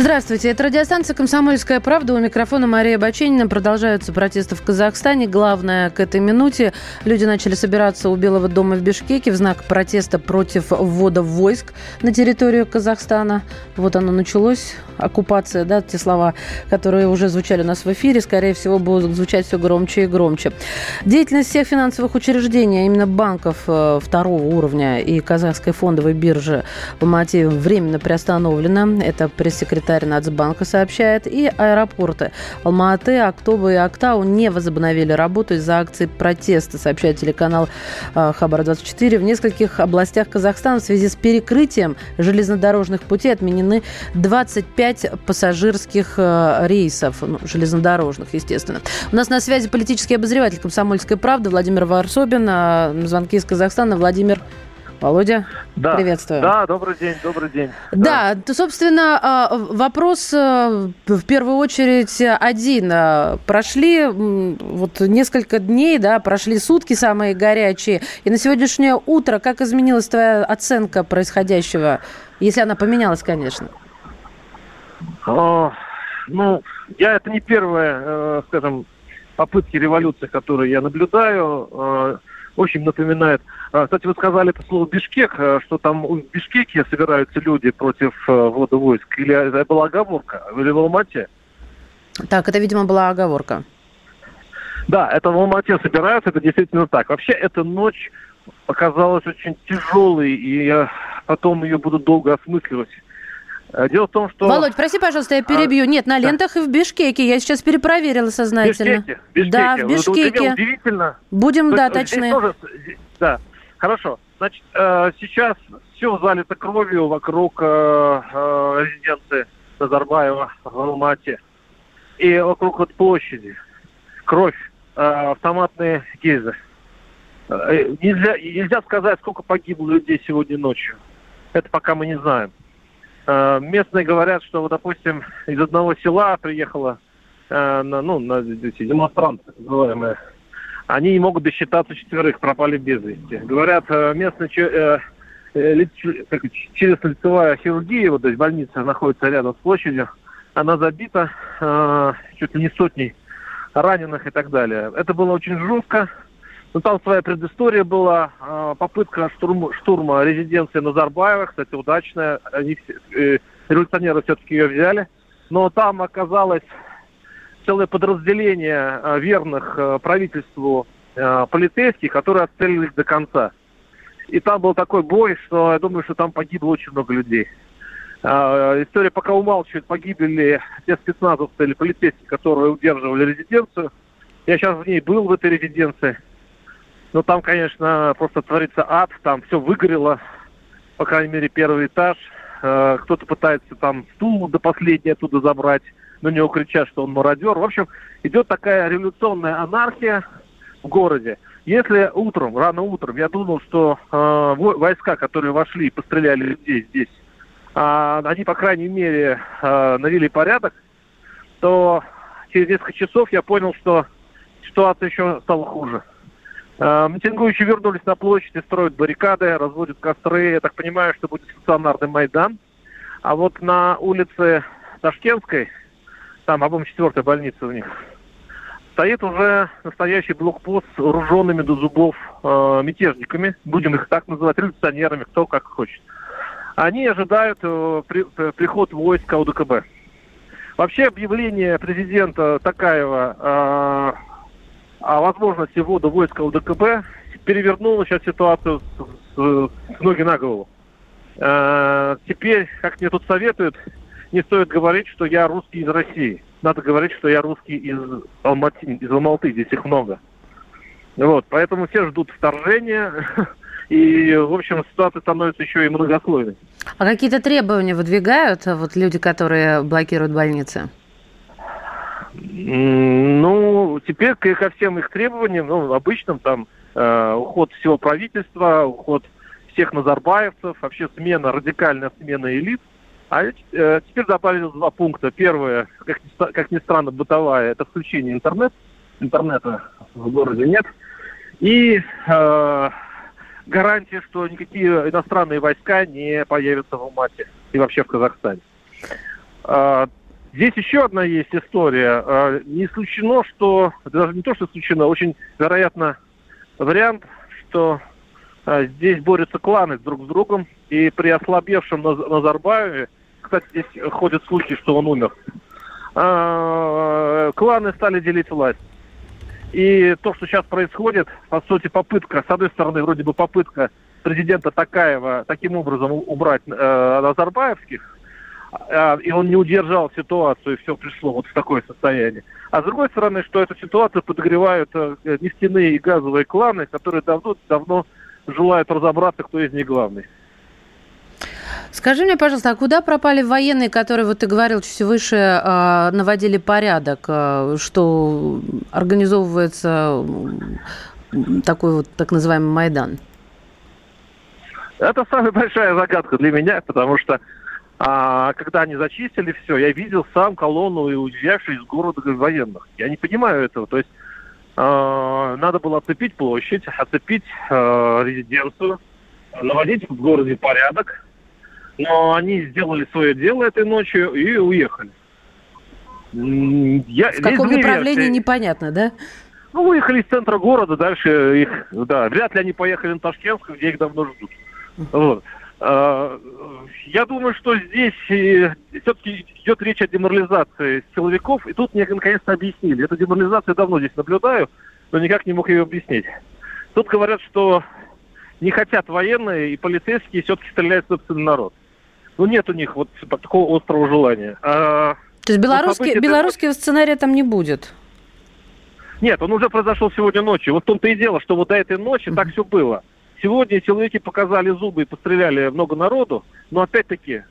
Здравствуйте, это радиостанция «Комсомольская правда». У микрофона Мария Баченина. Продолжаются протесты в Казахстане. Главное, к этой минуте люди начали собираться у Белого дома в Бишкеке в знак протеста против ввода войск на территорию Казахстана. Вот оно началось, оккупация, да, те слова, которые уже звучали у нас в эфире, скорее всего, будут звучать все громче и громче. Деятельность всех финансовых учреждений, а именно банков э, второго уровня и казахской фондовой биржи в Алмате временно приостановлена. Это пресс-секретарь секретарь Нацбанка сообщает, и аэропорты Алматы, Актоба и Актау не возобновили работу из-за акции протеста, сообщает телеканал э, Хабар-24. В нескольких областях Казахстана в связи с перекрытием железнодорожных путей отменены 25 пассажирских э, рейсов, ну, железнодорожных, естественно. У нас на связи политический обозреватель «Комсомольской правды» Владимир Варсобин. А звонки из Казахстана Владимир Володя, да, приветствую. Да, добрый день, добрый день. Да, да. собственно, а, вопрос э, в первую очередь один. А, прошли вот несколько дней, да, прошли сутки самые горячие, и на сегодняшнее утро как изменилась твоя оценка происходящего, если она поменялась, конечно? О, ну, я это не первая, э, скажем, попытки революции, которые я наблюдаю. Очень напоминает. А, кстати, вы сказали это слово Бишкек, э, что там в Бишкеке собираются люди против э, ввода войск. Или это была оговорка? Или в Алмате? Так, это, видимо, была оговорка. Да, это в Алмате собираются, это действительно так. Вообще, эта ночь оказалась очень тяжелой, и я потом ее буду долго осмысливать. Э, дело в том, что... Володь, прости, пожалуйста, я перебью. А, Нет, на лентах да. и в Бишкеке. Я сейчас перепроверила сознательно. Бишкеке? Бишкеке. Да, в Бишкеке. Вот, удивительно. Будем, То да, точны. Тоже, да, хорошо. Значит, э, сейчас все залито кровью вокруг э, резиденции Назарбаева в Алмате. И вокруг вот площади. Кровь, автоматные гильзы. Нельзя, нельзя сказать, сколько погибло людей сегодня ночью. Это пока мы не знаем. Э, местные говорят, что, вот, допустим, из одного села приехала э, на, ну, на эти демонстранты, называемые, они не могут досчитаться четверых, пропали без вести. Говорят, э, местные э, э, как, челюстно-лицевая хирургия, вот, то есть больница находится рядом с площадью, она забита э, чуть ли не сотней раненых и так далее. Это было очень жестко, ну, там своя предыстория была. А, попытка штурма, штурма резиденции Назарбаева, кстати, удачная. Они, э, революционеры все-таки ее взяли. Но там оказалось целое подразделение э, верных э, правительству полицейских, которые отстрелились до конца. И там был такой бой, что я думаю, что там погибло очень много людей. История пока умалчивает, погибли ли те спецназовцы или полицейские, которые удерживали резиденцию. Я сейчас в ней был, в этой резиденции. Ну, там, конечно, просто творится ад, там все выгорело, по крайней мере, первый этаж. Э, кто-то пытается там стул до последнего оттуда забрать, на него кричат, что он мародер. В общем, идет такая революционная анархия в городе. Если утром, рано утром, я думал, что э, войска, которые вошли и постреляли людей здесь, э, они, по крайней мере, э, навели порядок, то через несколько часов я понял, что ситуация еще стала хуже. Э, митингующие вернулись на площадь и строят баррикады, разводят костры. Я так понимаю, что будет стационарный Майдан. А вот на улице Ташкентской, там, по-моему, четвертая больница у них, стоит уже настоящий блокпост с вооруженными до зубов э, мятежниками, будем их так называть, революционерами, кто как хочет. Они ожидают э, при, э, приход войска УДКБ. Вообще объявление президента Такаева э, о возможности ввода войска УДКБ перевернула сейчас ситуацию с, с, с ноги на голову. Э, теперь, как мне тут советуют, не стоит говорить, что я русский из России. Надо говорить, что я русский из Алматы, из Алматы, здесь их много. Вот, поэтому все ждут вторжения, и, в общем, ситуация становится еще и многослойной. А какие-то требования выдвигают вот люди, которые блокируют больницы? Ну, теперь ко всем их требованиям, ну, обычным там э, уход всего правительства, уход всех назарбаевцев, вообще смена, радикальная смена элит. А э, теперь добавили два пункта. Первое, как, как ни странно, бытовая, это включение интернет, интернета в городе нет. И э, гарантия, что никакие иностранные войска не появятся в Алмате и вообще в Казахстане. Здесь еще одна есть история. Э, не исключено, что, даже не то, что исключено, очень вероятно вариант, что э, здесь борются кланы друг с другом, и при ослабевшем Назарбаеве, кстати, здесь ходят слухи, что он умер, кланы стали делить власть. И то, что сейчас происходит, по сути, попытка, с одной стороны, вроде бы попытка президента Такаева таким образом убрать э, Назарбаевских, и он не удержал ситуацию, и все пришло вот в такое состояние. А с другой стороны, что эту ситуацию подогревают э, нефтяные и газовые кланы, которые давно-давно желают разобраться, кто из них главный. Скажи мне, пожалуйста, а куда пропали военные, которые, вот ты говорил, чуть выше э, наводили порядок, э, что организовывается такой вот так называемый Майдан? Это самая большая загадка для меня, потому что а, когда они зачистили все, я видел сам колонну и уезжавшую из города военных. Я не понимаю этого. То есть а, надо было оцепить площадь, оцепить а, резиденцию, наводить в городе порядок, но они сделали свое дело этой ночью и уехали. Я, в каком направлении версии. непонятно, да? Ну, уехали из центра города, дальше их, да, вряд ли они поехали на Ташкент, где их давно ждут. Вот. А, я думаю, что здесь э, все-таки идет речь о деморализации силовиков, и тут мне наконец-то объяснили. Эту деморализацию давно здесь наблюдаю, но никак не мог ее объяснить. Тут говорят, что не хотят военные и полицейские все-таки стреляют в собственный народ ну, нет у них вот такого острого желания. А, То есть белорусский, белорусского сценария там не будет? Нет, он уже произошел сегодня ночью. Вот в том-то и дело, что вот до этой ночи mm-hmm. так все было. Сегодня силовики показали зубы и постреляли много народу, но опять-таки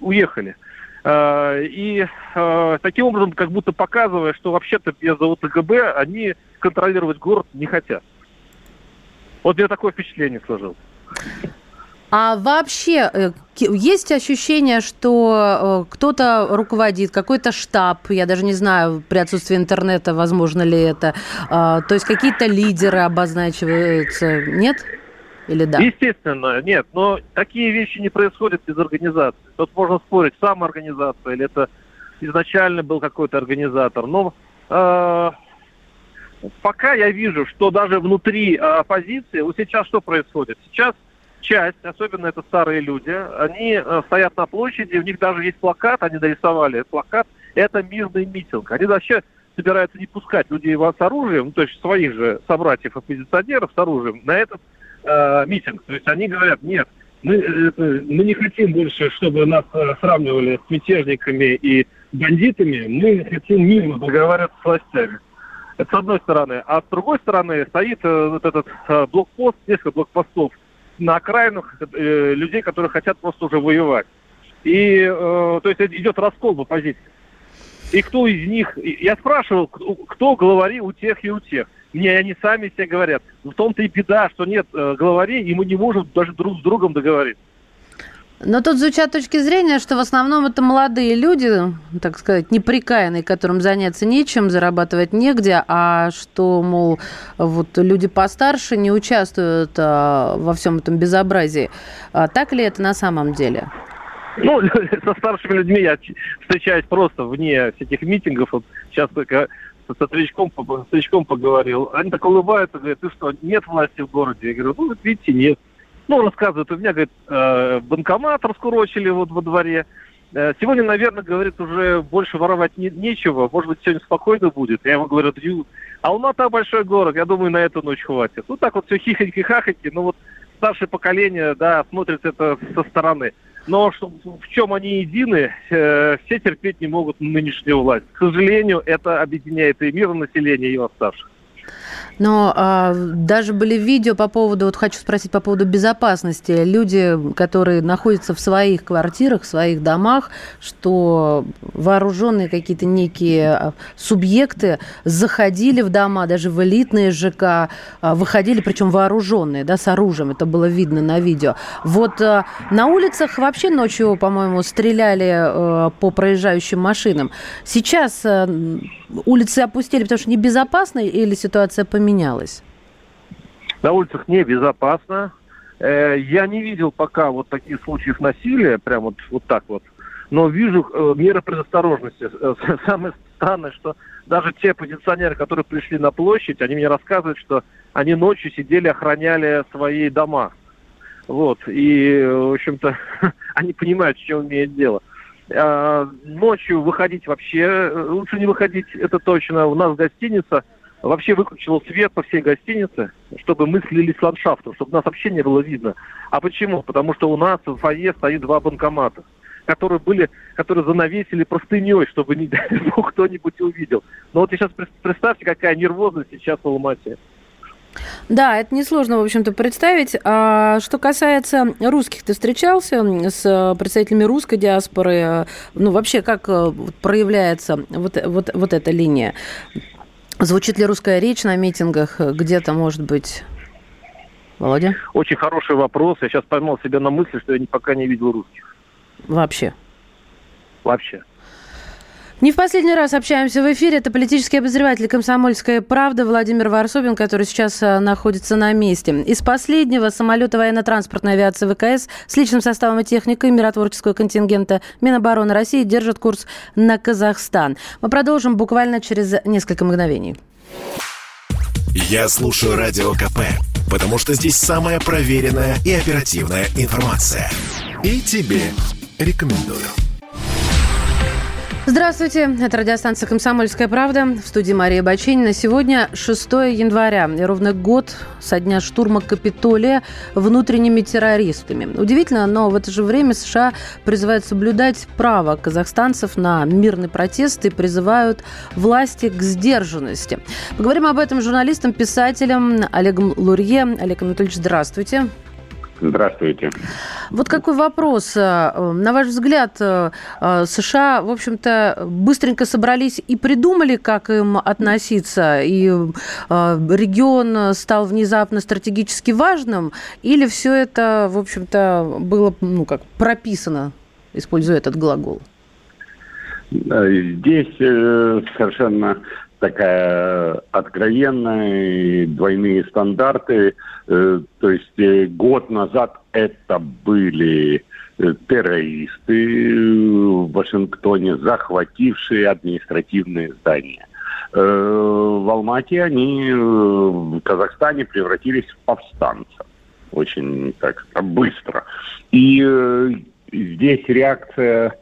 уехали. А, и а, таким образом, как будто показывая, что вообще-то без ОТГБ они контролировать город не хотят. Вот мне такое впечатление сложилось. А вообще э, есть ощущение, что э, кто-то руководит, какой-то штаб, я даже не знаю, при отсутствии интернета, возможно ли это, а, то есть какие-то лидеры обозначиваются, нет? Или да? Естественно, нет, но такие вещи не происходят без организации. Тут можно спорить, сам организация или это изначально был какой-то организатор. Но э, пока я вижу, что даже внутри оппозиции, вот сейчас что происходит? Сейчас часть, особенно это старые люди, они э, стоят на площади, у них даже есть плакат, они нарисовали плакат, это мирный митинг. Они вообще собираются не пускать людей с оружием, ну, то есть своих же собратьев-оппозиционеров с оружием, на этот э, митинг. То есть они говорят, нет, мы, э, мы не хотим больше, чтобы нас э, сравнивали с мятежниками и бандитами, мы хотим мирно договариваться с властями. Это с одной стороны. А с другой стороны стоит э, вот этот э, блокпост, несколько блокпостов на окраинах э, людей, которые хотят просто уже воевать. И, э, то есть, идет раскол в оппозиции. И кто из них... Я спрашивал, кто главари у тех и у тех. Мне они сами все говорят. В том-то и беда, что нет э, главарей, и мы не можем даже друг с другом договориться. Но тут звучат точки зрения, что в основном это молодые люди, так сказать, неприкаянные, которым заняться нечем, зарабатывать негде, а что, мол, вот люди постарше не участвуют а, во всем этом безобразии. А так ли это на самом деле? Ну, со старшими людьми я встречаюсь просто вне этих митингов. Вот сейчас только со старичком, старичком поговорил. Они так улыбаются, говорят, ты что, нет власти в городе? Я говорю, ну, вот видите, нет. Ну, рассказывает, у меня, говорит, э, банкомат раскурочили вот во дворе. Э, сегодня, наверное, говорит, уже больше воровать не, нечего. Может быть, сегодня спокойно будет. Я ему говорю, Ю, Алмата большой город, я думаю, на эту ночь хватит. Ну, так вот все хихоньки-хахоньки, но вот старшее поколение, да, смотрит это со стороны. Но в чем они едины, э, все терпеть не могут нынешнюю власть. К сожалению, это объединяет и мир населения, и восставших. Но а, даже были видео по поводу, вот хочу спросить по поводу безопасности. Люди, которые находятся в своих квартирах, в своих домах, что вооруженные какие-то некие а, субъекты заходили в дома, даже в элитные ЖК, а, выходили, причем вооруженные, да, с оружием, это было видно на видео. Вот а, на улицах вообще ночью, по-моему, стреляли а, по проезжающим машинам. Сейчас а, улицы опустили, потому что небезопасно или ситуация поменялась? На улицах небезопасно. Э, я не видел пока вот таких случаев насилия, прям вот, вот так вот. Но вижу э, меры предосторожности. Э, самое странное, что даже те позиционеры, которые пришли на площадь, они мне рассказывают, что они ночью сидели, охраняли свои дома. Вот. И, в общем-то, они понимают, с чем имеет дело. А, ночью выходить вообще лучше не выходить, это точно. У нас гостиница вообще выключила свет по всей гостинице, чтобы мы слились с ландшафтом, чтобы нас вообще не было видно. А почему? Потому что у нас в фойе стоит два банкомата, которые были, которые занавесили простыней, чтобы не дай бог кто-нибудь увидел. Но вот сейчас представьте, какая нервозность сейчас в Алмате. Да, это несложно, в общем-то, представить. А что касается русских, ты встречался с представителями русской диаспоры? Ну, вообще, как э, проявляется вот, вот, вот эта линия? Звучит ли русская речь на митингах где-то, может быть? Володя? Очень хороший вопрос. Я сейчас поймал себя на мысли, что я пока не видел русских. Вообще? Вообще. Не в последний раз общаемся в эфире. Это политический обозреватель «Комсомольская правда» Владимир Варсобин, который сейчас э, находится на месте. Из последнего самолета военно-транспортной авиации ВКС с личным составом и техникой миротворческого контингента Минобороны России держит курс на Казахстан. Мы продолжим буквально через несколько мгновений. Я слушаю Радио КП, потому что здесь самая проверенная и оперативная информация. И тебе рекомендую. Здравствуйте, это радиостанция «Комсомольская правда». В студии Мария Баченина. Сегодня 6 января, и ровно год со дня штурма Капитолия внутренними террористами. Удивительно, но в это же время США призывают соблюдать право казахстанцев на мирный протест и призывают власти к сдержанности. Поговорим об этом с журналистом, писателем Олегом Лурье. Олег Анатольевич, здравствуйте. Здравствуйте. Вот какой вопрос. Э, на ваш взгляд, э, э, США, в общем-то, быстренько собрались и придумали, как им относиться, и регион стал внезапно стратегически важным, или все это, в общем-то, было, ну, как прописано, используя этот глагол? Здесь совершенно такая откровенная, двойные стандарты. Э, то есть э, год назад это были э, террористы в Вашингтоне, захватившие административные здания. В Алмате они в Казахстане превратились в повстанцев. Очень так быстро. И здесь реакция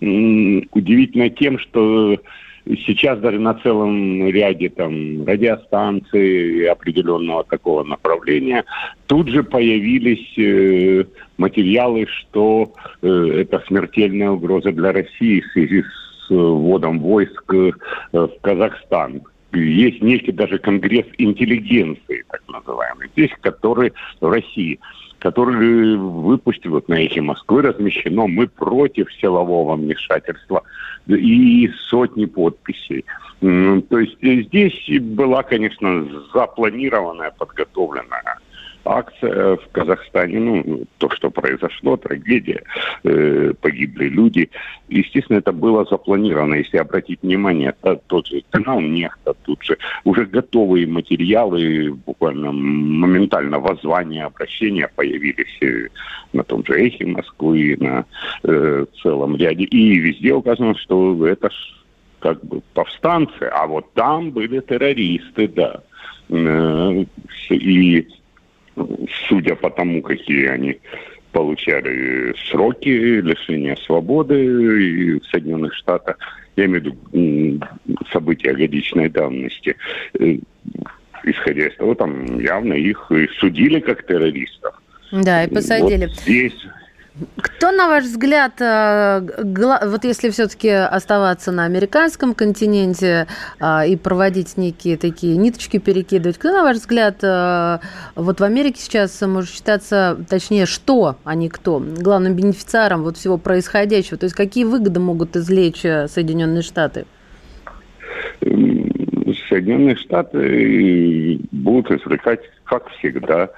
удивительна тем, что Сейчас даже на целом ряде там радиостанций определенного такого направления тут же появились э, материалы, что э, это смертельная угроза для России в связи с вводом войск э, в Казахстан. Есть некий даже конгресс интеллигенции, так называемый, здесь, который в России который выпустил вот на эхе Москвы размещено «Мы против силового вмешательства» и сотни подписей. То есть здесь была, конечно, запланированная, подготовленная акция в Казахстане, ну, то, что произошло, трагедия, э, погибли люди. Естественно, это было запланировано. Если обратить внимание, это тот же канал Нехта, тут же уже готовые материалы, буквально моментально воззвания, обращения появились э, на том же Эхе Москвы, на э, целом ряде. И везде указано, что это как бы повстанцы, а вот там были террористы, да. Э, и судя по тому, какие они получали сроки лишения свободы в Соединенных Штатах, я имею в виду события годичной давности, э, исходя из того, там явно их судили как террористов. Да, и посадили. Вот здесь Кто, на ваш взгляд, э, вот если все-таки оставаться на американском континенте а, и проводить некие такие ниточки перекидывать, кто, на ваш взгляд, э, вот в Америке сейчас может считаться, точнее, что, а не кто, главным бенефициаром вот всего происходящего? То есть какие выгоды могут извлечь э, Соединенные Штаты? Соединенные Штаты будут извлекать, как всегда,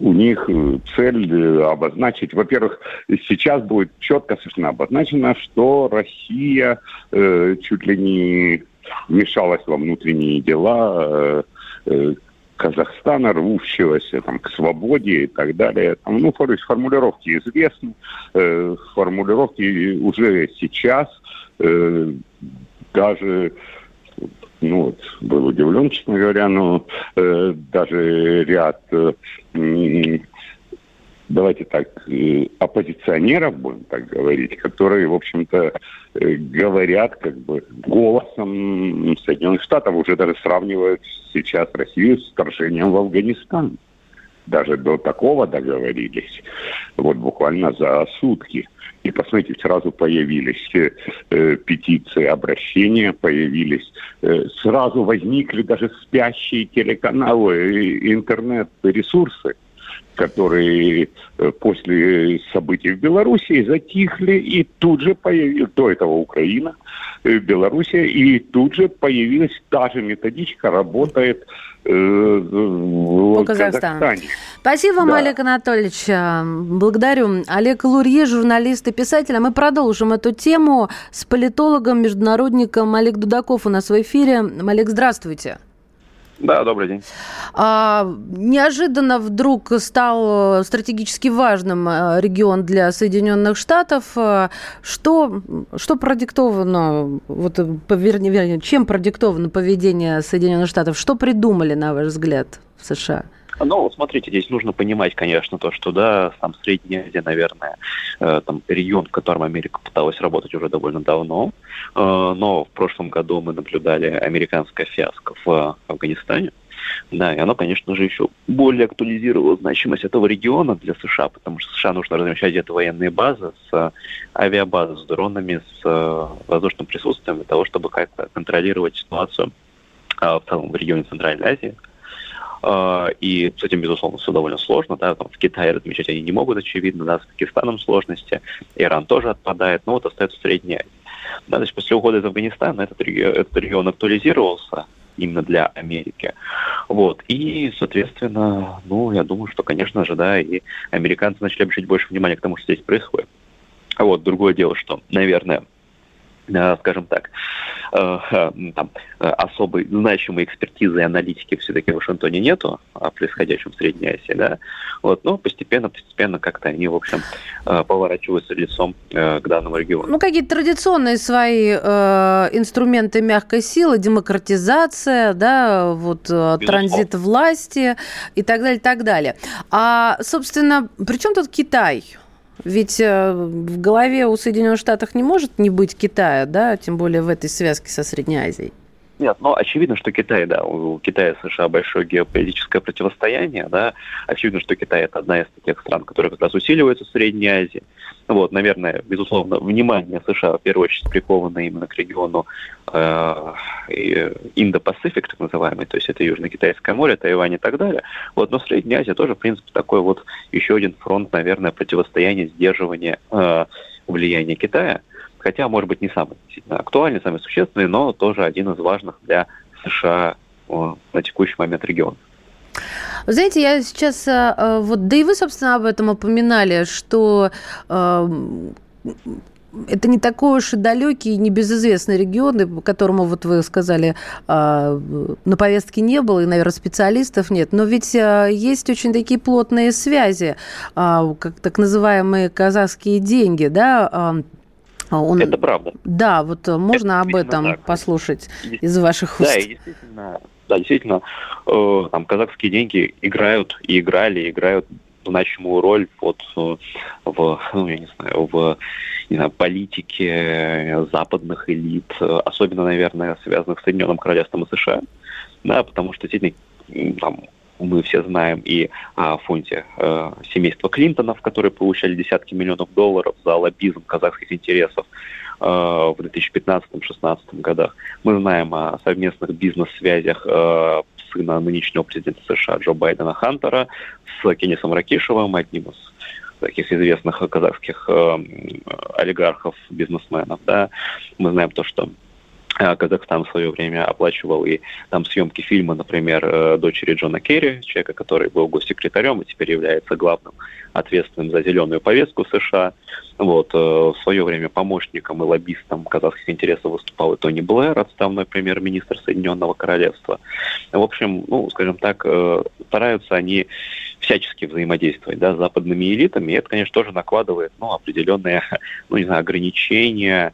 у них э, цель э, обозначить, во-первых, сейчас будет четко совершенно обозначено, что Россия э, чуть ли не вмешалась во внутренние дела э, э, Казахстана, рвущегося там, к свободе и так далее. Там, ну, то есть формулировки известны, э, формулировки уже сейчас э, даже ну вот, был удивлен, честно говоря, но э, даже ряд, э, давайте так, э, оппозиционеров, будем так говорить, которые, в общем-то, э, говорят как бы голосом Соединенных Штатов, уже даже сравнивают сейчас Россию с вторжением в Афганистан. Даже до такого договорились, вот буквально за сутки. И посмотрите, сразу появились э, петиции, обращения появились. Э, сразу возникли даже спящие телеканалы, интернет-ресурсы которые э, после событий в Белоруссии затихли, и тут же появилась, до этого Украина, э, Белоруссия, и тут же появилась та же методичка, работает э, в По Казахстану. Казахстане. Спасибо вам, да. Олег Анатольевич. Благодарю. Олег Лурье, журналист и писатель. А мы продолжим эту тему с политологом, международником Олег Дудаков у нас в эфире. Олег, здравствуйте. Да, добрый день. А, неожиданно вдруг стал стратегически важным э, регион для Соединенных Штатов. Э, что, что продиктовано, вот, вернее, вернее, чем продиктовано поведение Соединенных Штатов? Что придумали, на ваш взгляд, в США? Ну, смотрите, здесь нужно понимать, конечно, то, что, да, там Средняя Азия, наверное, э, там регион, в котором Америка пыталась работать уже довольно давно, э, но в прошлом году мы наблюдали американское фиаско в Афганистане, да, и оно, конечно же, еще более актуализировало значимость этого региона для США, потому что США нужно размещать где-то военные базы с авиабазы, с дронами, с э, воздушным присутствием для того, чтобы как-то контролировать ситуацию э, в целом в регионе Центральной Азии. А, и с этим, безусловно, все довольно сложно. Да? Там в Китае размещать они не могут, очевидно, да, с Пакистаном сложности. Иран тоже отпадает, но вот остается Средняя Азия. Да, значит, после ухода из Афганистана этот регион, этот регион актуализировался именно для Америки. Вот. И, соответственно, ну, я думаю, что, конечно же, да, и американцы начали обращать больше внимания к тому, что здесь происходит. А вот другое дело, что, наверное, скажем так, э, э, там, особой значимой экспертизы и аналитики все-таки в Вашингтоне нету о происходящем в Средней Азии, да, вот, но постепенно, постепенно как-то они, в общем, поворачиваются лицом к данному региону. Ну, какие-то традиционные свои э, инструменты мягкой силы, демократизация, да, вот Безусловно. транзит власти и так далее, и так далее. А, собственно, при чем тут Китай? Ведь э, в голове у Соединенных Штатов не может не быть Китая, да, тем более в этой связке со Средней Азией. Нет, но очевидно, что Китай, да, у Китая и США большое геополитическое противостояние, да, очевидно, что Китай это одна из таких стран, которая как раз усиливается в Средней Азии. Вот, наверное, безусловно, внимание США в первую очередь приковано именно к региону э, Индо-Пасифик, так называемый, то есть это Южно-Китайское море, Тайвань и так далее. Вот, но Средняя Азия тоже, в принципе, такой вот еще один фронт, наверное, противостояния, сдерживания э, влияния Китая – хотя, может быть, не самый актуальный, самый существенный, но тоже один из важных для США на текущий момент регион. Знаете, я сейчас, э, э, вот, да и вы, собственно, об этом упоминали, что э, это не такой уж и далекий и небезызвестный регион, которому, вот вы сказали, на повестке не было, и, наверное, специалистов нет. Но ведь есть очень такие плотные связи, как так называемые казахские деньги, да, он... Это правда. Да, вот э, можно это об этом так. послушать из ваших уст. Да, и действительно, да, действительно, э, там казахские деньги играют и играли, и играют значимую роль вот э, в, ну, я не знаю, в не знаю, политике западных элит, особенно, наверное, связанных с Соединенным Королевством и США, да, потому что действительно там мы все знаем и о фонде э, семейства Клинтонов, которые получали десятки миллионов долларов за лоббизм казахских интересов э, в 2015-2016 годах. Мы знаем о совместных бизнес-связях э, сына нынешнего президента США Джо Байдена Хантера с Кеннисом Ракишевым, одним из таких известных казахских э, олигархов, бизнесменов. Да. Мы знаем то, что Казахстан в свое время оплачивал и там съемки фильма, например, э, дочери Джона Керри, человека, который был госсекретарем и теперь является главным ответственным за зеленую повестку США. Вот, э, в свое время помощником и лоббистом казахских интересов выступал и Тони Блэр, отставной премьер-министр Соединенного Королевства. В общем, ну, скажем так, э, стараются они всячески взаимодействовать да, с западными элитами, и это, конечно, тоже накладывает ну, определенные ну, не знаю, ограничения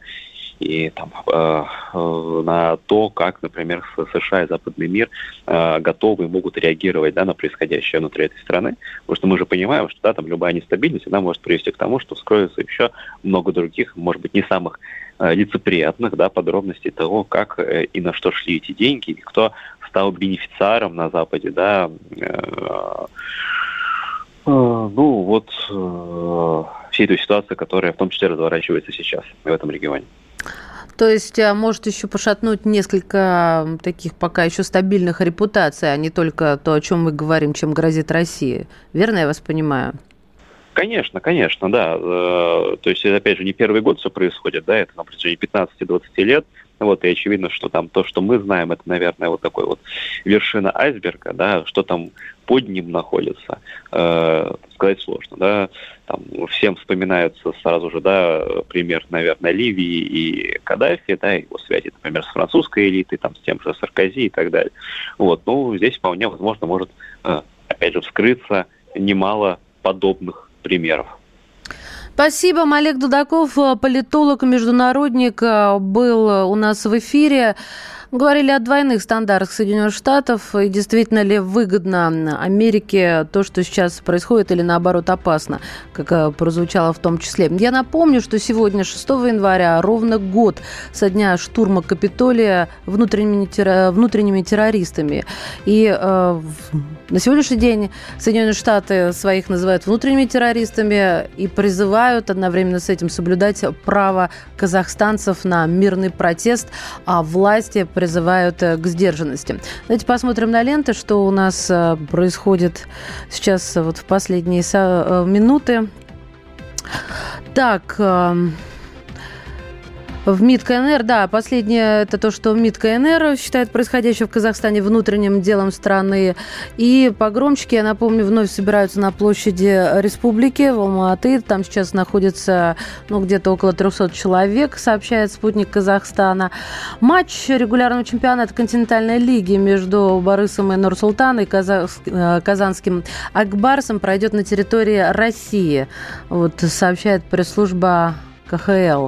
и там, э, э, на то, как, например, США и западный мир э, готовы и могут реагировать да, на происходящее внутри этой страны. Потому что мы же понимаем, что да, там любая нестабильность она может привести к тому, что вскроется еще много других, может быть, не самых э, лицеприятных да, подробностей того, как э, и на что шли эти деньги, и кто стал бенефициаром на Западе, да, э, э, ну вот э, всей той ситуации, которая в том числе разворачивается сейчас в этом регионе. То есть а, может еще пошатнуть несколько таких пока еще стабильных репутаций, а не только то, о чем мы говорим, чем грозит Россия. Верно я вас понимаю? Конечно, конечно, да. Э, то есть опять же, не первый год все происходит, да, это на протяжении 15-20 лет. Вот, и очевидно, что там то, что мы знаем, это, наверное, вот такой вот вершина айсберга, да, что там под ним находится, э, сказать сложно, да. Там всем вспоминается сразу же, да, пример, наверное, Ливии и Каддафи, да, его связи, например, с французской элитой, там, с тем же Саркози и так далее. Вот, ну, здесь вполне возможно может, э, опять же, вскрыться немало подобных примеров. Спасибо. Олег Дудаков, политолог, международник, был у нас в эфире. Говорили о двойных стандартах Соединенных Штатов. И действительно ли выгодно Америке то, что сейчас происходит, или наоборот опасно, как э, прозвучало в том числе. Я напомню, что сегодня, 6 января, ровно год со дня штурма Капитолия внутренними террористами. И э, на сегодняшний день Соединенные Штаты своих называют внутренними террористами и призывают одновременно с этим соблюдать право казахстанцев на мирный протест, а власти призывают э, к сдержанности. Давайте посмотрим на ленты, что у нас э, происходит сейчас вот в последние э, минуты. Так, эм, в МИД КНР, да, последнее это то, что МИД КНР считает происходящее в Казахстане внутренним делом страны. И погромщики, я напомню, вновь собираются на площади республики в Алматы. Там сейчас находится ну, где-то около 300 человек, сообщает спутник Казахстана. Матч регулярного чемпионата континентальной лиги между Борисом и Нурсултаном и э, казанским Акбарсом пройдет на территории России. Вот сообщает пресс-служба КХЛ.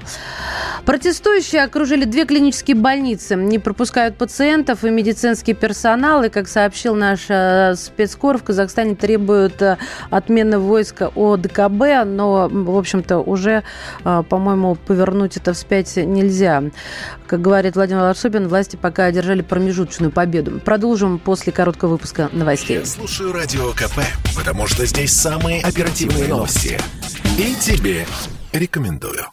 Протестующие окружили две клинические больницы. Не пропускают пациентов и медицинский персонал. И, как сообщил наш э, спецкор, в Казахстане требуют э, отмены войска ОДКБ. Но, в общем-то, уже, э, по-моему, повернуть это вспять нельзя. Как говорит Владимир Арсубин, власти пока одержали промежуточную победу. Продолжим после короткого выпуска новостей. Я слушаю Радио КП, потому что здесь самые оперативные новости. И тебе рекомендую.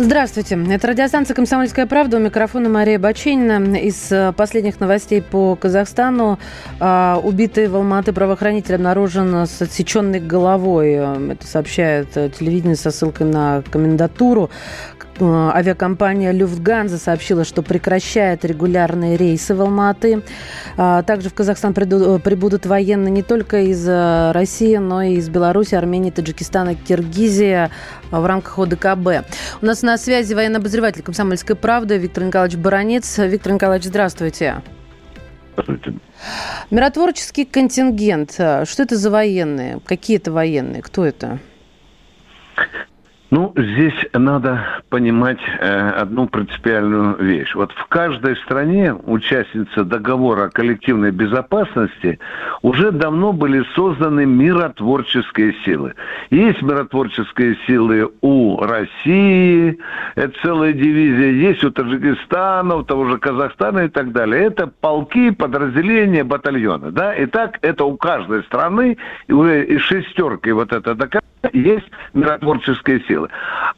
Здравствуйте. Это радиостанция «Комсомольская правда». У микрофона Мария Баченина. Из э, последних новостей по Казахстану а, убитый в Алматы правоохранитель обнаружен с отсеченной головой. Это сообщает э, телевидение со ссылкой на комендатуру. Э, авиакомпания «Люфтганза» сообщила, что прекращает регулярные рейсы в Алматы. А, также в Казахстан прибудут военные не только из России, но и из Беларуси, Армении, Таджикистана, Киргизии в рамках ОДКБ. У нас на связи военный обозреватель «Комсомольской правды» Виктор Николаевич Баранец. Виктор Николаевич, здравствуйте. Здравствуйте. Миротворческий контингент. Что это за военные? Какие это военные? Кто это? Ну, здесь надо понимать э, одну принципиальную вещь. Вот в каждой стране участница договора о коллективной безопасности уже давно были созданы миротворческие силы. Есть миротворческие силы у России, это целая дивизия, есть у Таджикистана, у того же Казахстана и так далее. Это полки, подразделения, батальоны. Да? И так это у каждой страны, и шестеркой вот это доказано, есть миротворческие силы.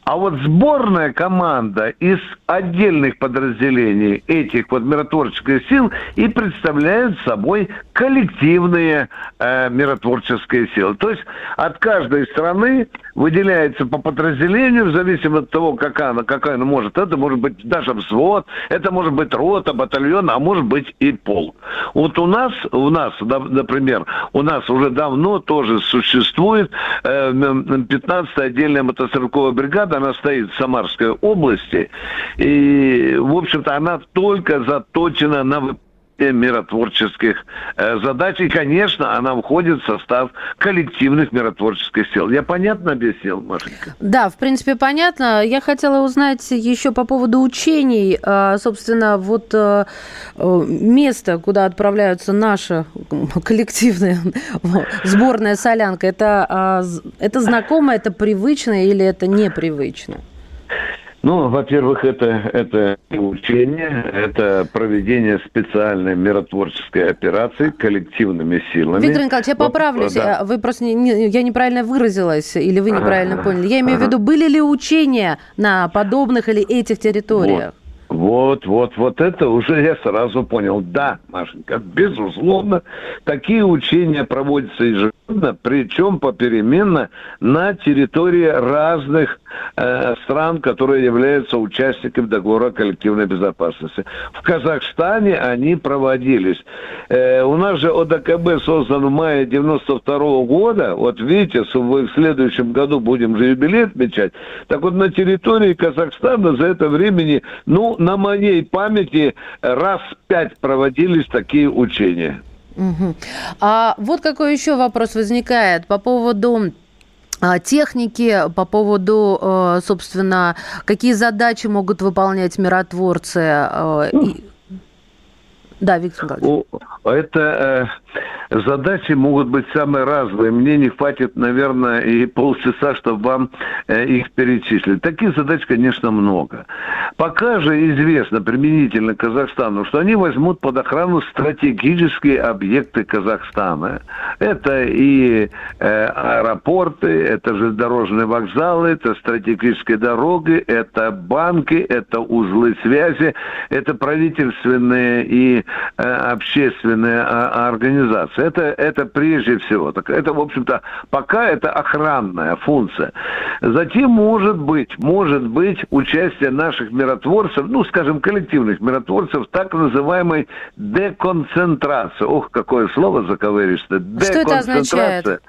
А вот сборная команда из отдельных подразделений этих вот миротворческих сил и представляют собой коллективные э, миротворческие силы. То есть от каждой страны выделяется по подразделению, в зависимости от того, какая она, какая она может. Это может быть даже взвод, это может быть рота, батальон, а может быть и полк. Вот у нас, у нас, например, у нас уже давно тоже существует э, 15-я отдельная мотострелковая бригада, она стоит в Самарской области, и, в общем-то, она только заточена на миротворческих э, задач. И, конечно, она входит в состав коллективных миротворческих сил. Я понятно объяснил, Машенька? Да, в принципе, понятно. Я хотела узнать еще по поводу учений. А, собственно, вот э, э, место, куда отправляются наши коллективные сборная солянка, это, а, это знакомо, это привычно или это непривычно? Ну, во-первых, это, это учение, это проведение специальной миротворческой операции коллективными силами. Виктор Николаевич, я поправлюсь. Вот, да. Вы просто не, не, я неправильно выразилась, или вы неправильно ага. поняли. Я имею ага. в виду, были ли учения на подобных или этих территориях? Вот, вот, вот это уже я сразу понял. Да, Машенька, безусловно, такие учения проводятся ежегодно, причем попеременно на территории разных э, стран, которые являются участниками договора коллективной безопасности. В Казахстане они проводились. Э, у нас же ОДКБ создан в мае 92 -го года. Вот видите, в следующем году будем же юбилей отмечать. Так вот, на территории Казахстана за это времени, ну, на моей памяти раз пять проводились такие учения. Угу. А вот какой еще вопрос возникает по поводу а, техники, по поводу, э, собственно, какие задачи могут выполнять миротворцы. Э, да, Виктор Николаевич. Это э, задачи могут быть самые разные. Мне не хватит, наверное, и полчаса, чтобы вам э, их перечислить. Таких задач, конечно, много. Пока же известно применительно Казахстану, что они возьмут под охрану стратегические объекты Казахстана. Это и э, аэропорты, это железнодорожные вокзалы, это стратегические дороги, это банки, это узлы связи, это правительственные и э, общественные а, организации. Это, это прежде всего. Так, это, в общем-то, пока это охранная функция. Затем может быть, может быть участие наших миротворцев, ну, скажем, коллективных миротворцев, так называемой деконцентрации. Ох, какое слово заковыристое. Что это означает?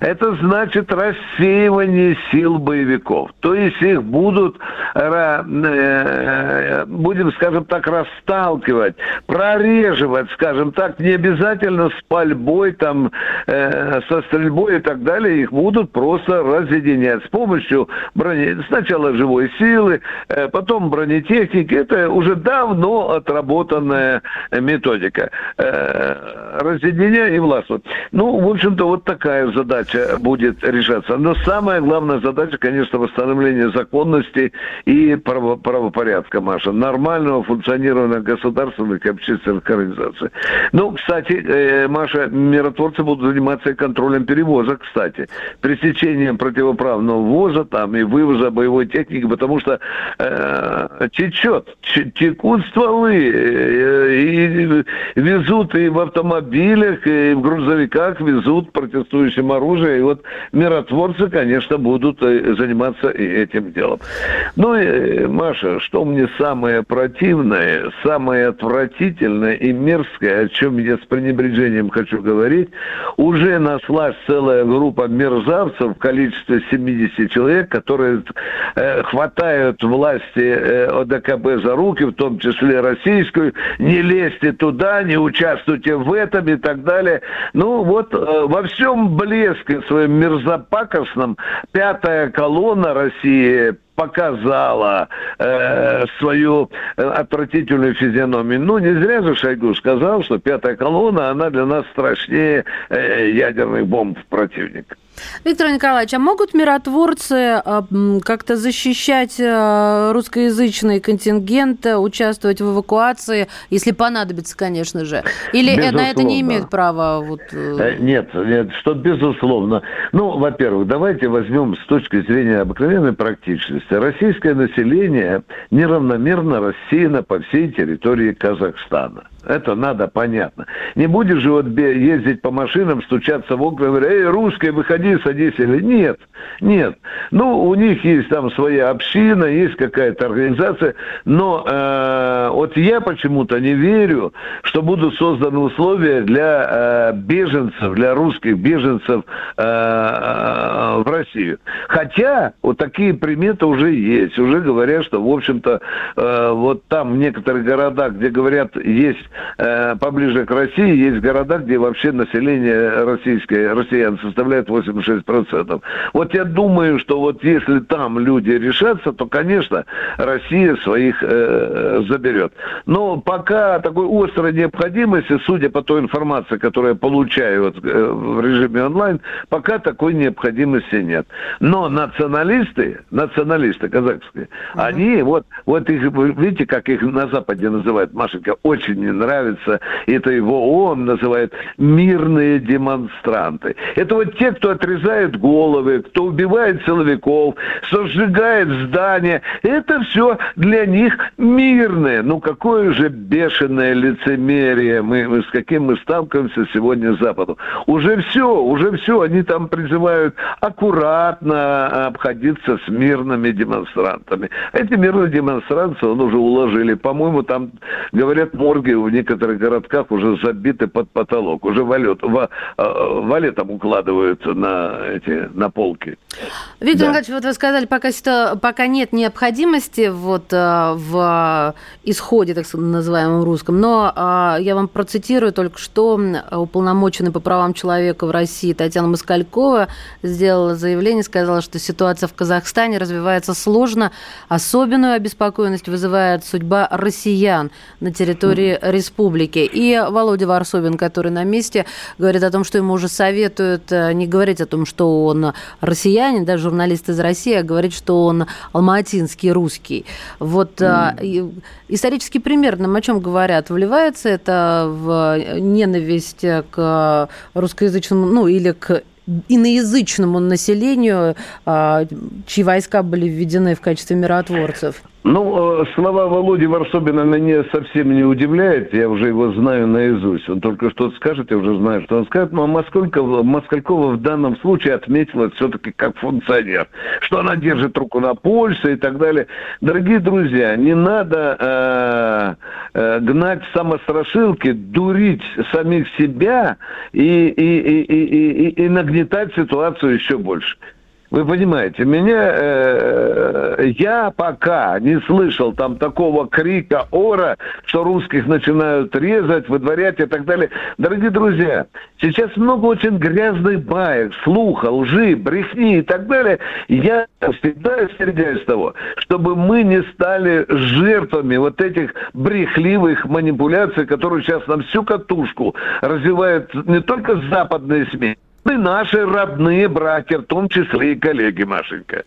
Это значит рассеивание сил боевиков. То есть их будут, э, э, будем, скажем так, расталкивать, прореживать, скажем так, не обязательно с пальбой, там, э, со стрельбой и так далее, их будут просто разъединять с помощью брони... сначала живой силы, потом бронетехники. Это уже давно отработанная методика. Разъединяя и властвовать. Ну, в общем-то, вот такая задача будет решаться. Но самая главная задача, конечно, восстановление законности и право, правопорядка, Маша. Нормального функционирования государственных и общественных организаций. Ну, кстати, э, Маша, миротворцы будут заниматься контролем перевоза, кстати. Пресечением противоправного ввоза там и вывоза боевой техники, потому что э, течет, текут стволы, э, и везут и в автомобилях, и в грузовиках везут протестующим оружия. И вот миротворцы, конечно, будут э, заниматься этим делом. Ну и, э, Маша, что мне самое противное, самое отвратительное и мерзкое, о чем я с пренебрежением хочу говорить, уже нашлась целая группа мерзавцев в количестве 70 человек, которые э, хватают власти э, ОДКБ за руки, в том числе российскую, не лезьте туда, не участвуйте в этом и так далее. Ну вот э, во всем блеске своем мерзопакостном пятая колонна России показала э, свою отвратительную физиономию. Ну, не зря же Шойгу сказал, что пятая колонна, она для нас страшнее э, ядерных бомб противника. Виктор Николаевич, а могут миротворцы а, как-то защищать а, русскоязычный контингент, участвовать в эвакуации, если понадобится, конечно же? Или безусловно. на это не имеют права? Вот... Э, э, нет, нет, что безусловно. Ну, во-первых, давайте возьмем с точки зрения обыкновенной практичности. Российское население неравномерно рассеяно по всей территории Казахстана. Это надо понятно. Не будешь же вот ездить по машинам, стучаться в окна, говоря, эй, русская, выходи, садись. Или нет, нет. Ну, у них есть там своя община, есть какая-то организация, но э, вот я почему-то не верю, что будут созданы условия для э, беженцев, для русских беженцев э, э, в Россию. Хотя вот такие приметы уже есть. Уже говорят, что, в общем-то, э, вот там в некоторых городах, где говорят, есть э, поближе к России есть города, где вообще население российское, россиян составляет 86%. Вот я думаю, что вот если там люди решатся, то, конечно, Россия своих э, заберет. Но пока такой острой необходимости, судя по той информации, которую я получаю вот, э, в режиме онлайн, пока такой необходимости нет. Но националисты, националисты казахские, mm-hmm. они вот, вот их, видите, как их на Западе называют, Машенька, очень нравится, это его он называет мирные демонстранты. Это вот те, кто отрезает головы, кто убивает силовиков, кто сжигает здания. Это все для них мирное. Ну какое же бешеное лицемерие, мы, мы с каким мы сталкиваемся сегодня с Западу. Уже все, уже все, они там призывают аккуратно обходиться с мирными демонстрантами. Эти мирные демонстранты он уже уложили. По-моему, там, говорят, морги в некоторых городках уже забиты под потолок. Уже валет, в, э, валетом укладывают на, эти, на полки. Виктор да. Николаевич, вот вы сказали, пока, пока нет необходимости вот, э, в исходе, так называемом русском, но э, я вам процитирую только что уполномоченный по правам человека в России Татьяна Москалькова сделала заявление, сказала, что ситуация в Казахстане развивается сложно, особенную обеспокоенность вызывает судьба россиян на территории республики республики. И Володя Варсобин, который на месте, говорит о том, что ему уже советуют э, не говорить о том, что он россиянин, да, журналист из России, а говорить, что он алматинский русский. Вот mm. исторический пример нам о чем говорят? Вливается это в ненависть к русскоязычному, ну, или к иноязычному населению, а, чьи войска были введены в качестве миротворцев? Ну, э, слова Володи Варсобина меня совсем не удивляют. Я уже его знаю наизусть. Он только что скажет, я уже знаю, что он скажет. Но Москалькова, Москалькова в данном случае отметила все-таки как функционер. Что она держит руку на пульсе и так далее. Дорогие друзья, не надо э, э, гнать самострашилки, дурить самих себя и, и, и, и, и, и нагнетать ситуацию еще больше. Вы понимаете, меня, э, я пока не слышал там такого крика, ора, что русских начинают резать, выдворять и так далее. Дорогие друзья, сейчас много очень грязных баек, слуха, лжи, брехни и так далее. Я всегда остерегаюсь того, чтобы мы не стали жертвами вот этих брехливых манипуляций, которые сейчас нам всю катушку развивают не только западные СМИ, и наши родные братья, в том числе и коллеги, Машенька.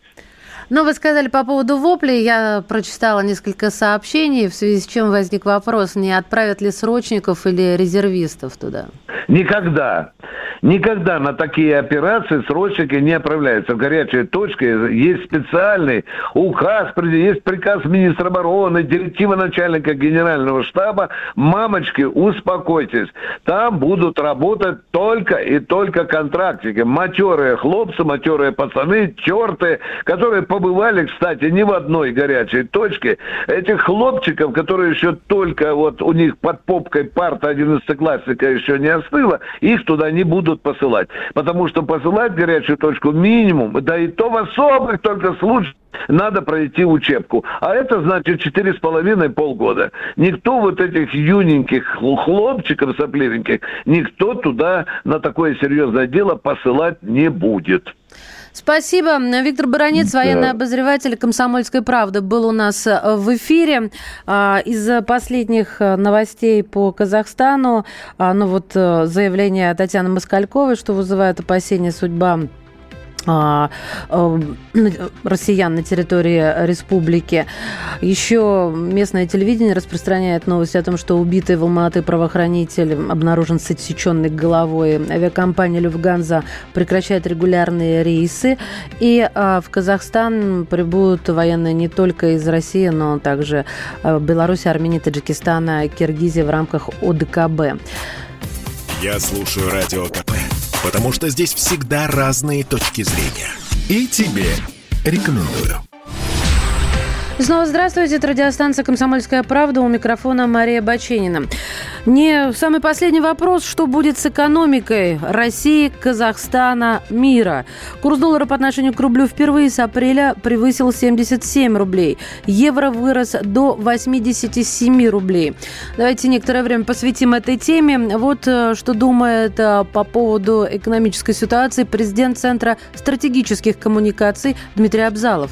Но вы сказали по поводу воплей, я прочитала несколько сообщений, в связи с чем возник вопрос, не отправят ли срочников или резервистов туда? Никогда. Никогда на такие операции срочники не отправляются в горячие точки. Есть специальный указ, есть приказ министра обороны, директива начальника генерального штаба. Мамочки, успокойтесь. Там будут работать только и только контрактики. Матерые хлопцы, матерые пацаны, черты, которые побывали, кстати, ни в одной горячей точке. Этих хлопчиков, которые еще только вот у них под попкой парта 11 классика еще не остыла, их туда не будут посылать. Потому что посылать горячую точку минимум, да и то в особых только случаях, надо пройти учебку. А это значит четыре с половиной полгода. Никто вот этих юненьких хлопчиков сопливеньких, никто туда на такое серьезное дело посылать не будет. Спасибо. Виктор Баранец, да. военный обозреватель «Комсомольской правды», был у нас э, в эфире. А, из последних э, новостей по Казахстану, а, ну вот э, заявление Татьяны Москальковой, что вызывает опасения судьба россиян на территории республики. Еще местное телевидение распространяет новость о том, что убитый в Алматы правоохранитель обнаружен с отсеченной головой. Авиакомпания «Люфганза» прекращает регулярные рейсы. И а, в Казахстан прибудут военные не только из России, но также Беларуси, Армении, Таджикистана, Киргизии в рамках ОДКБ. Я слушаю Радио КП потому что здесь всегда разные точки зрения. И тебе рекомендую. Снова здравствуйте. Это радиостанция «Комсомольская правда». У микрофона Мария Баченина. Не самый последний вопрос. Что будет с экономикой России, Казахстана, мира? Курс доллара по отношению к рублю впервые с апреля превысил 77 рублей. Евро вырос до 87 рублей. Давайте некоторое время посвятим этой теме. Вот э, что думает э, по поводу экономической ситуации президент Центра стратегических коммуникаций Дмитрий Абзалов.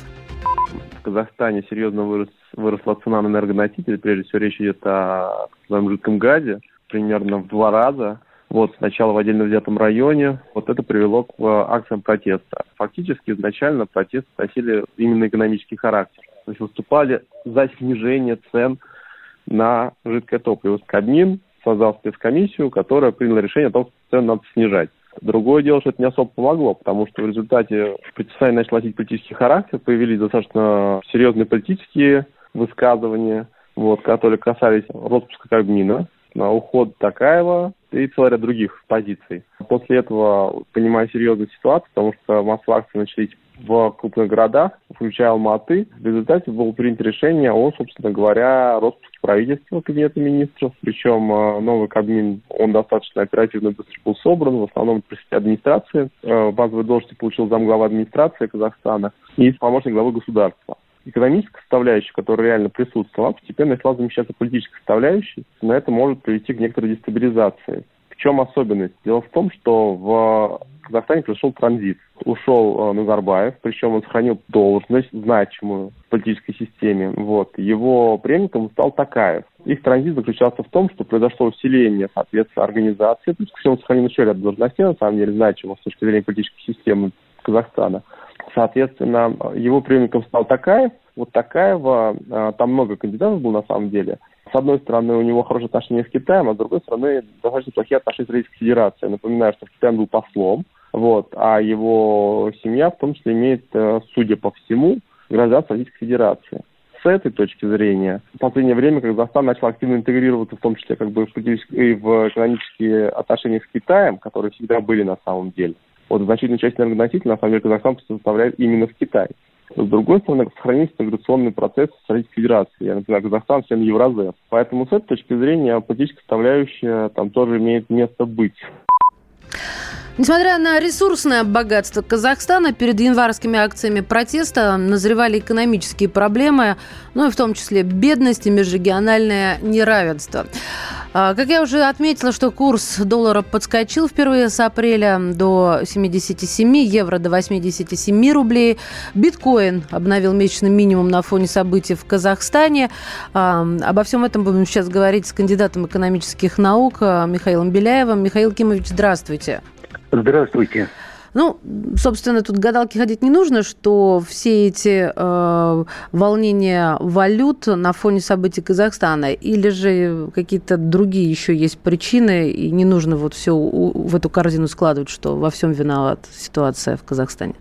Казахстане серьезно вырос, выросла цена на энергоносители. Прежде всего речь идет о своем жидком газе примерно в два раза. Вот сначала в отдельно взятом районе. Вот это привело к э, акциям протеста. Фактически изначально протесты носили именно экономический характер. То есть выступали за снижение цен на жидкое топливо. Кабмин создал спецкомиссию, которая приняла решение о том, что цены надо снижать. Другое дело, что это не особо помогло, потому что в результате противостояние начало носить политический характер, появились достаточно серьезные политические высказывания, вот, которые касались распуска Кабмина, на уход Такаева и целый ряд других позиций. После этого, понимая серьезную ситуацию, потому что массовые акции начались в крупных городах, включая Алматы. В результате было принято решение о, собственно говоря, распуске правительства Кабинета министров. Причем э, новый Кабмин, он достаточно оперативно быстро был собран, в основном при администрации. Э, базовые должности получил замглава администрации Казахстана и помощник главы государства экономическая составляющая, которая реально присутствовала, постепенно начала замещаться политической составляющей. На это может привести к некоторой дестабилизации. В чем особенность? Дело в том, что в Казахстане произошел транзит. Ушел э, Назарбаев, причем он сохранил должность значимую в политической системе. Вот. Его преемником стал Такаев. Их транзит заключался в том, что произошло усиление, соответственно, организации. То есть, он сохранил еще ряд должностей, на самом деле, значимых с точки зрения политической системы Казахстана. Соответственно, его преемником стал Такаев. Вот Такаева, э, там много кандидатов было на самом деле. С одной стороны, у него хорошие отношения с Китаем, а с другой стороны, достаточно плохие отношения с Российской Федерацией. Напоминаю, что в Китае был послом, вот, а его семья в том числе имеет, э, судя по всему, гражданство Российской Федерации. С этой точки зрения, в последнее время Казахстан начал активно интегрироваться, в том числе как бы в, и в экономические отношения с Китаем, которые всегда были на самом деле. Вот значительная часть энергоносителей, на самом деле, Казахстан составляет именно в Китае. С другой стороны, сохранился интеграционный процесс с Российской Федерацией. Я например, Казахстан член Евразес. Поэтому с этой точки зрения политическая составляющая там тоже имеет место быть. Несмотря на ресурсное богатство Казахстана, перед январскими акциями протеста назревали экономические проблемы, ну и в том числе бедность и межрегиональное неравенство. А, как я уже отметила, что курс доллара подскочил впервые с апреля до 77, евро до 87 рублей. Биткоин обновил месячный минимум на фоне событий в Казахстане. А, обо всем этом будем сейчас говорить с кандидатом экономических наук а, Михаилом Беляевым. Михаил Кимович, здравствуйте. Здравствуйте. Ну, собственно, тут гадалки ходить не нужно, что все эти э, волнения валют на фоне событий Казахстана, или же какие-то другие еще есть причины, и не нужно вот все в эту корзину складывать, что во всем виноват ситуация в Казахстане?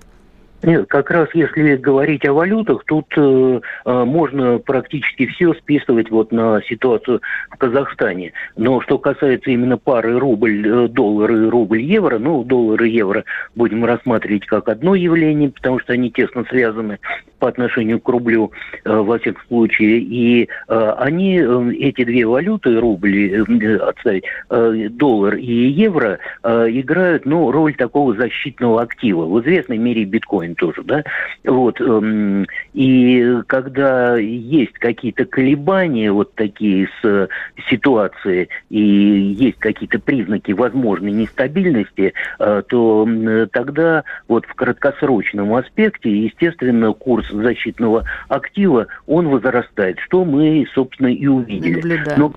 Нет, как раз если говорить о валютах, тут э, э, можно практически все списывать вот на ситуацию в Казахстане. Но что касается именно пары рубль-доллар э, и рубль-евро, ну, доллар и евро будем рассматривать как одно явление, потому что они тесно связаны по отношению к рублю э, во всяком случае. И э, они, э, эти две валюты, рубль, э, отставить, э, доллар и евро, э, играют ну, роль такого защитного актива. В известной мере биткоин вами тоже, да? Вот. Эм, и когда есть какие-то колебания вот такие с ситуации и есть какие-то признаки возможной нестабильности, э, то тогда вот в краткосрочном аспекте, естественно, курс защитного актива, он возрастает, что мы, собственно, и увидели. Наблюдаем. Но,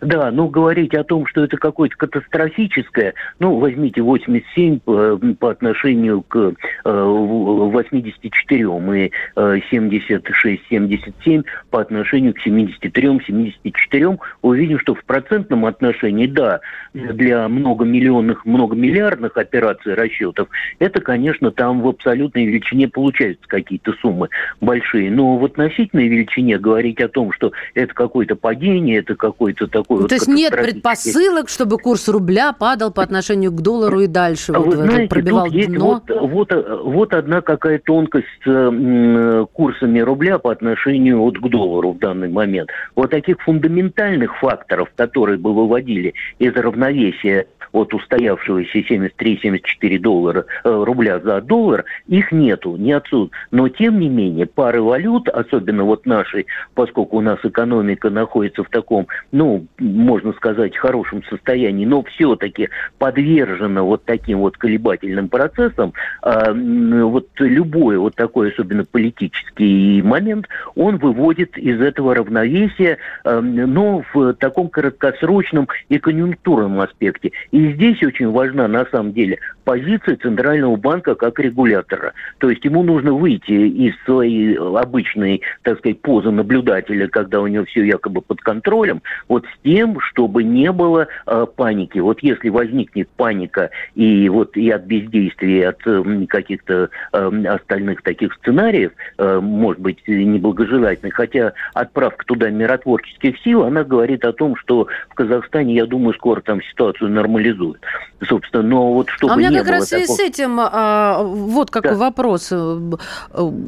да, ну говорить о том, что это какое-то катастрофическое, ну возьмите 87 по, по отношению к э, 84 и э, 76-77 по отношению к 73-74, увидим, что в процентном отношении, да, для многомиллионных, многомиллиардных операций расчетов, это, конечно, там в абсолютной величине получаются какие-то суммы большие. Но в относительной величине говорить о том, что это какое-то падение, это какой-то такой такой ну, вот... То есть нет предпосылок, чтобы курс рубля падал по отношению к доллару и дальше? А вот, Вы знаете, пробивал тут есть дно? Вот, вот, вот одна какая тонкость с э, курсами рубля по отношению вот к доллару в данный момент. Вот таких фундаментальных факторов, которые бы выводили из равновесия от устоявшегося 73-74 доллара, э, рубля за доллар, их нету, не отсюда. Но, тем не менее, пары валют, особенно вот нашей, поскольку у нас экономика находится в таком, ну, можно сказать, хорошем состоянии, но все-таки подвержена вот таким вот колебательным процессам, э, вот любой вот такой, особенно политический момент, он выводит из этого равновесия, э, но в таком краткосрочном и конъюнктурном аспекте. И здесь очень важна, на самом деле, позиция Центрального банка как регулятора. То есть ему нужно выйти из своей обычной, так сказать, позы наблюдателя, когда у него все якобы под контролем, вот с тем, чтобы не было э, паники. Вот если возникнет паника и вот и от бездействия, и от э, каких-то э, остальных таких сценариев, э, может быть, неблагожелательных, хотя отправка туда миротворческих сил, она говорит о том, что в Казахстане, я думаю, скоро там ситуацию нормализуют реализуют. Собственно, но вот чтобы А у меня не как раз такого... с этим а, вот какой да. вопрос.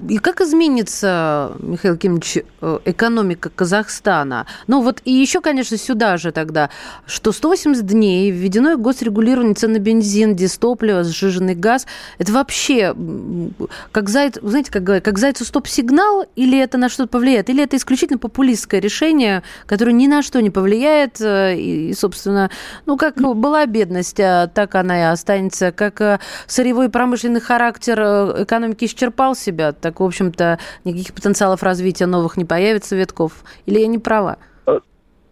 И как изменится, Михаил Кимович, экономика Казахстана? Ну вот и еще, конечно, сюда же тогда, что 180 дней введено госрегулирование цен на бензин, дистопливо, сжиженный газ. Это вообще, как заяц, знаете, как говорят, как зайцу стоп-сигнал, или это на что-то повлияет, или это исключительно популистское решение, которое ни на что не повлияет, э, и, собственно, ну, как была бедность, а так она и останется. Как э, сырьевой промышленный характер э, экономики исчерпал себя, так, в общем-то, никаких потенциалов развития новых не появится витков. Или я не права?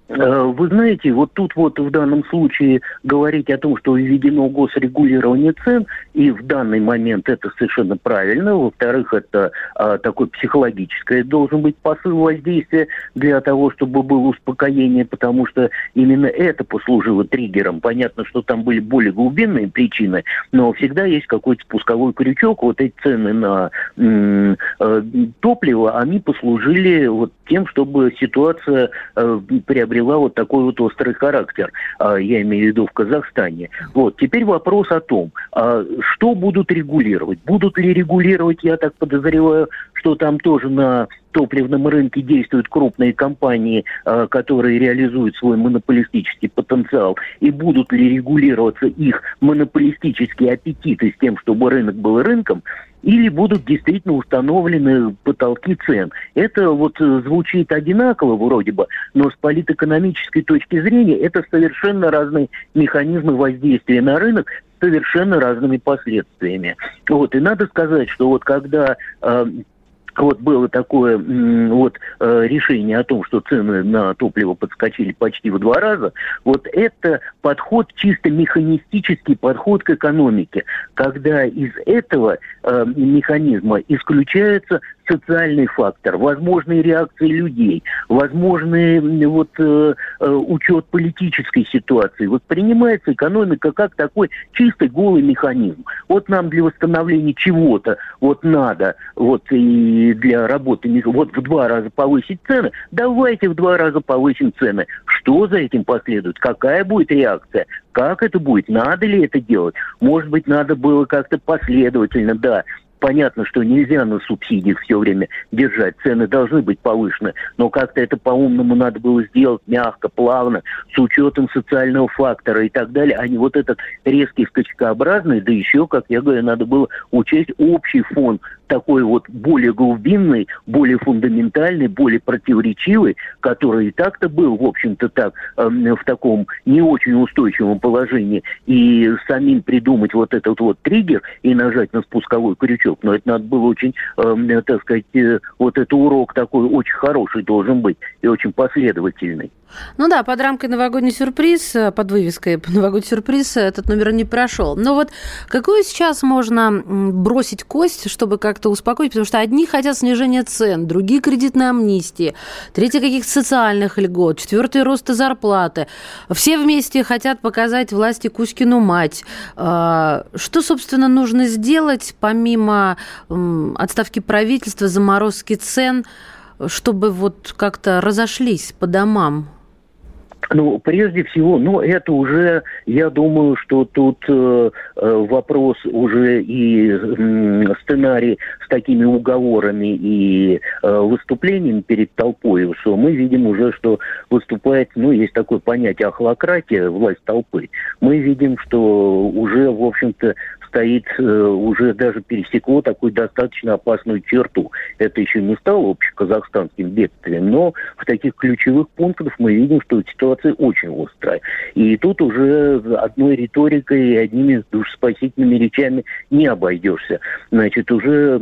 Э, вы знаете, вот тут вот в данном случае говорить о том, что введено госрегулирование цен, и в данный момент это совершенно правильно. Во-вторых, это а, такое психологическое должен быть посыл воздействия для того, чтобы было успокоение, потому что именно это послужило триггером. Понятно, что там были более глубинные причины, но всегда есть какой-то спусковой крючок. Вот эти цены на м- э, топливо, они послужили вот тем, чтобы ситуация э, приобрела вот такой вот острый характер, а, я имею в виду в Казахстане. Вот, теперь вопрос о том, а, что будут регулировать. Будут ли регулировать, я так подозреваю, что там тоже на топливном рынке действуют крупные компании, а, которые реализуют свой монополистический потенциал, и будут ли регулироваться их монополистические аппетиты с тем, чтобы рынок был рынком, или будут действительно установлены потолки цен. Это вот э, звучит одинаково вроде бы, но с политэкономической точки зрения это совершенно разные механизмы воздействия на рынок, совершенно разными последствиями. Вот, и надо сказать, что вот когда э, вот было такое вот э, решение о том, что цены на топливо подскочили почти в два раза, вот это подход чисто механистический подход к экономике, когда из этого э, механизма исключаются социальный фактор, возможные реакции людей, возможный вот э, э, учет политической ситуации. Воспринимается экономика как такой чистый голый механизм. Вот нам для восстановления чего-то вот надо, вот и для работы вот в два раза повысить цены, давайте в два раза повысим цены. Что за этим последует? Какая будет реакция? Как это будет? Надо ли это делать? Может быть, надо было как-то последовательно, да, понятно, что нельзя на субсидиях все время держать, цены должны быть повышены, но как-то это по-умному надо было сделать мягко, плавно, с учетом социального фактора и так далее, а не вот этот резкий скачкообразный, да еще, как я говорю, надо было учесть общий фон такой вот более глубинный, более фундаментальный, более противоречивый, который и так-то был, в общем-то, так, э, в таком не очень устойчивом положении, и самим придумать вот этот вот триггер и нажать на спусковой крючок, но это надо было очень, э, так сказать, э, вот это урок такой очень хороший должен быть и очень последовательный. Ну да, под рамкой новогодний сюрприз, э, под вывеской новогодний сюрприз этот номер не прошел. Но вот какую сейчас можно бросить кость, чтобы как-то успокоить? Потому что одни хотят снижения цен, другие кредитной амнистии, третьи каких-то социальных льгот, четвертый роста зарплаты. Все вместе хотят показать власти Кузькину мать. А, что, собственно, нужно сделать, помимо отставки правительства, заморозки цен, чтобы вот как-то разошлись по домам ну, прежде всего, ну, это уже, я думаю, что тут э, э вопрос уже и э, сценарий с такими уговорами и э, выступлениями перед толпой, что мы видим уже, что выступает, ну, есть такое понятие ахлократия, власть толпы. Мы видим, что уже, в общем-то, стоит, э, уже даже пересекло такую достаточно опасную черту. Это еще не стало общеказахстанским бедствием, но в таких ключевых пунктах мы видим, что ситуация очень острая. И тут уже одной риторикой и одними душеспасительными речами не обойдешься. Значит, уже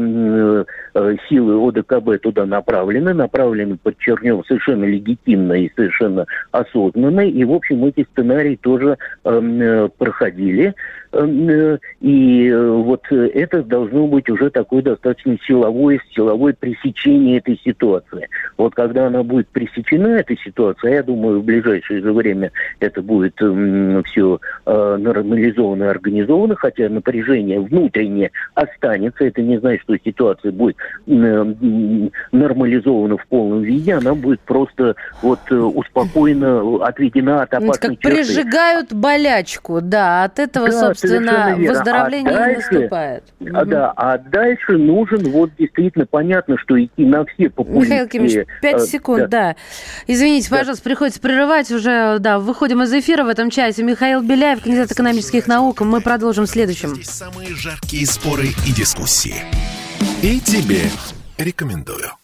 э, силы ОДКБ туда направлены, направлены, подчеркнем, совершенно легитимно и совершенно осознанно. И, в общем, эти сценарии тоже эм, э, проходили. Эм, и э, вот э, это должно быть уже такое достаточно силовое, силовое пресечение этой ситуации. Вот когда она будет пресечена, эта ситуация, я думаю, в ближайшее же время это будет все э, нормализовано и организовано, хотя напряжение внутреннее останется. Это не значит, что ситуация будет нормализована в полном виде, она будет просто вот успокоена, отведена от опасной как черты. прижигают болячку, да, от этого, да, собственно, выздоровление Давление а дальше, не наступает. А, да, а дальше нужен вот действительно понятно, что идти на все популистские... Михаил Кимович, пять э, секунд, да. да. Извините, да. пожалуйста, приходится прерывать уже, да, выходим из эфира в этом часе. Михаил Беляев, кандидат экономических наук. Мы продолжим в следующем. Здесь самые жаркие споры и дискуссии. И тебе рекомендую.